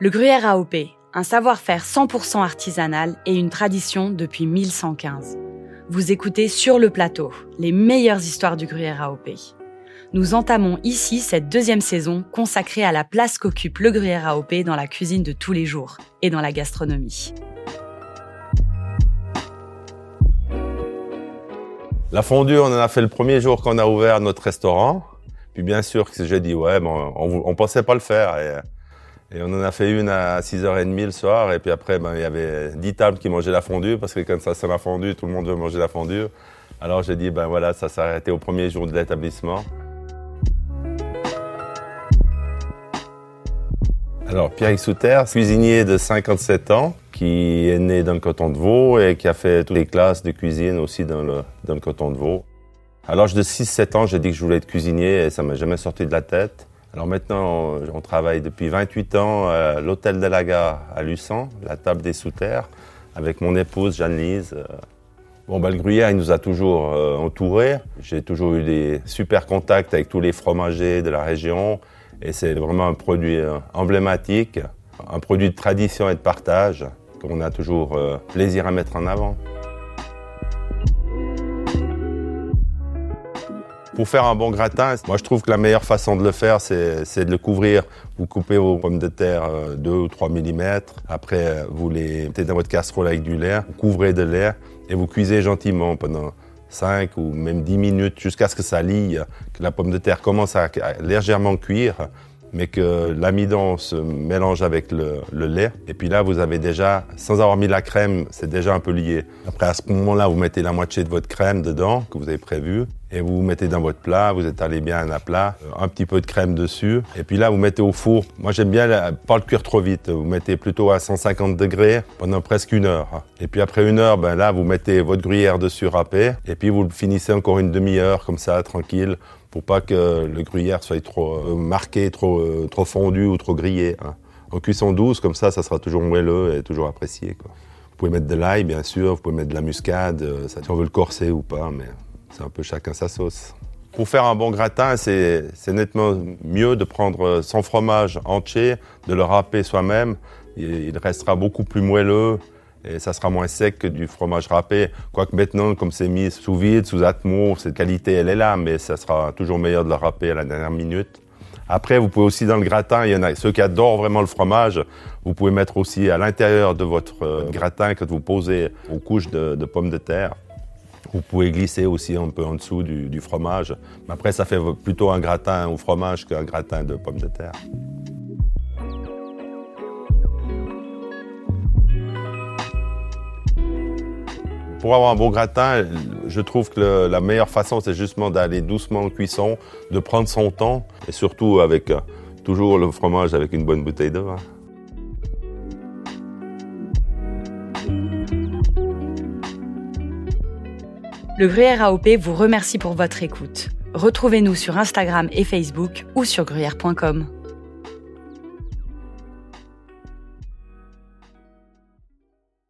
Le gruyère AOP, un savoir-faire 100% artisanal et une tradition depuis 1115. Vous écoutez Sur le plateau, les meilleures histoires du gruyère AOP. Nous entamons ici cette deuxième saison consacrée à la place qu'occupe le gruyère AOP dans la cuisine de tous les jours et dans la gastronomie. La fondue, on en a fait le premier jour qu'on a ouvert notre restaurant. Puis bien sûr que j'ai dit, ouais, bon, on, on pensait pas le faire. Et, on en a fait une à 6h30 le soir. Et puis après, ben, il y avait 10 tables qui mangeaient la fondue, parce que quand ça c'est la fondue, tout le monde veut manger la fondue. Alors j'ai dit, ben voilà, ça s'est arrêté au premier jour de l'établissement. Alors, Pierre Souter, cuisinier de 57 ans, qui est né dans le canton de Vaud et qui a fait toutes les classes de cuisine aussi dans le, dans le canton de Vaud. À l'âge de 6-7 ans, j'ai dit que je voulais être cuisinier et ça m'a jamais sorti de la tête. Alors maintenant, on travaille depuis 28 ans à l'hôtel de la Gare à Luçon, la table des sous-terres, avec mon épouse Jeanne-Lise. Bon, le gruyère, il nous a toujours euh, entourés. J'ai toujours eu des super contacts avec tous les fromagers de la région. Et c'est vraiment un produit euh, emblématique, un produit de tradition et de partage qu'on a toujours euh, plaisir à mettre en avant. Pour faire un bon gratin, moi je trouve que la meilleure façon de le faire, c'est de le couvrir. Vous coupez vos pommes de terre 2 ou 3 mm. Après, vous les mettez dans votre casserole avec du lait, vous couvrez de lait et vous cuisez gentiment pendant 5 ou même 10 minutes jusqu'à ce que ça lie, que la pomme de terre commence à légèrement cuire mais que l'amidon se mélange avec le, lait. Et puis là, vous avez déjà, sans avoir mis la crème, c'est déjà un peu lié. Après, à ce moment-là, vous mettez la moitié de votre crème dedans, que vous avez prévu, et vous mettez dans votre plat, vous étalez bien à plat, euh, un petit peu de crème dessus, et puis là, vous mettez au four. Moi, j'aime bien pas le cuire trop vite. Vous mettez plutôt à 150 degrés pendant presque une heure. Et puis après une heure, ben là, vous mettez votre gruyère dessus râpée, et puis vous le finissez encore une demi-heure comme ça, tranquille, pas que le gruyère soit trop euh, marqué, trop, euh, trop fondu ou trop grillé. Hein. En cuisson douce, comme ça, ça sera toujours moelleux et toujours apprécié. Vous pouvez mettre de l'ail, bien sûr, vous pouvez mettre de la muscade, euh, ça, si on veut le corser ou pas, mais c'est un peu chacun sa sauce. Pour faire un bon gratin, c'est nettement mieux de prendre son fromage entier, de le râper soi-même. Il restera beaucoup plus moelleux et ça sera moins sec que du fromage râpé. Quoique maintenant, comme c'est mis sous vide, sous atmo, cette qualité, elle est là, mais ça sera toujours meilleur de le râper à la dernière minute. Après, vous pouvez aussi dans le gratin, il y en a ceux qui adorent vraiment le fromage, vous pouvez mettre aussi à l'intérieur de votre euh, gratin que vous posez aux couches de, pommes de terre. Vous pouvez glisser aussi un peu en dessous du, du fromage. Mais après, ça fait plutôt un gratin au fromage qu'un gratin de pommes de terre. Pour avoir un bon gratin, je trouve que la meilleure façon, c'est justement d'aller doucement en cuisson, de prendre son temps, et surtout avec euh, toujours le fromage avec une bonne bouteille de vin. Le Gruyère AOP vous remercie pour votre écoute. Retrouvez-nous sur Instagram et Facebook ou sur gruyère.com.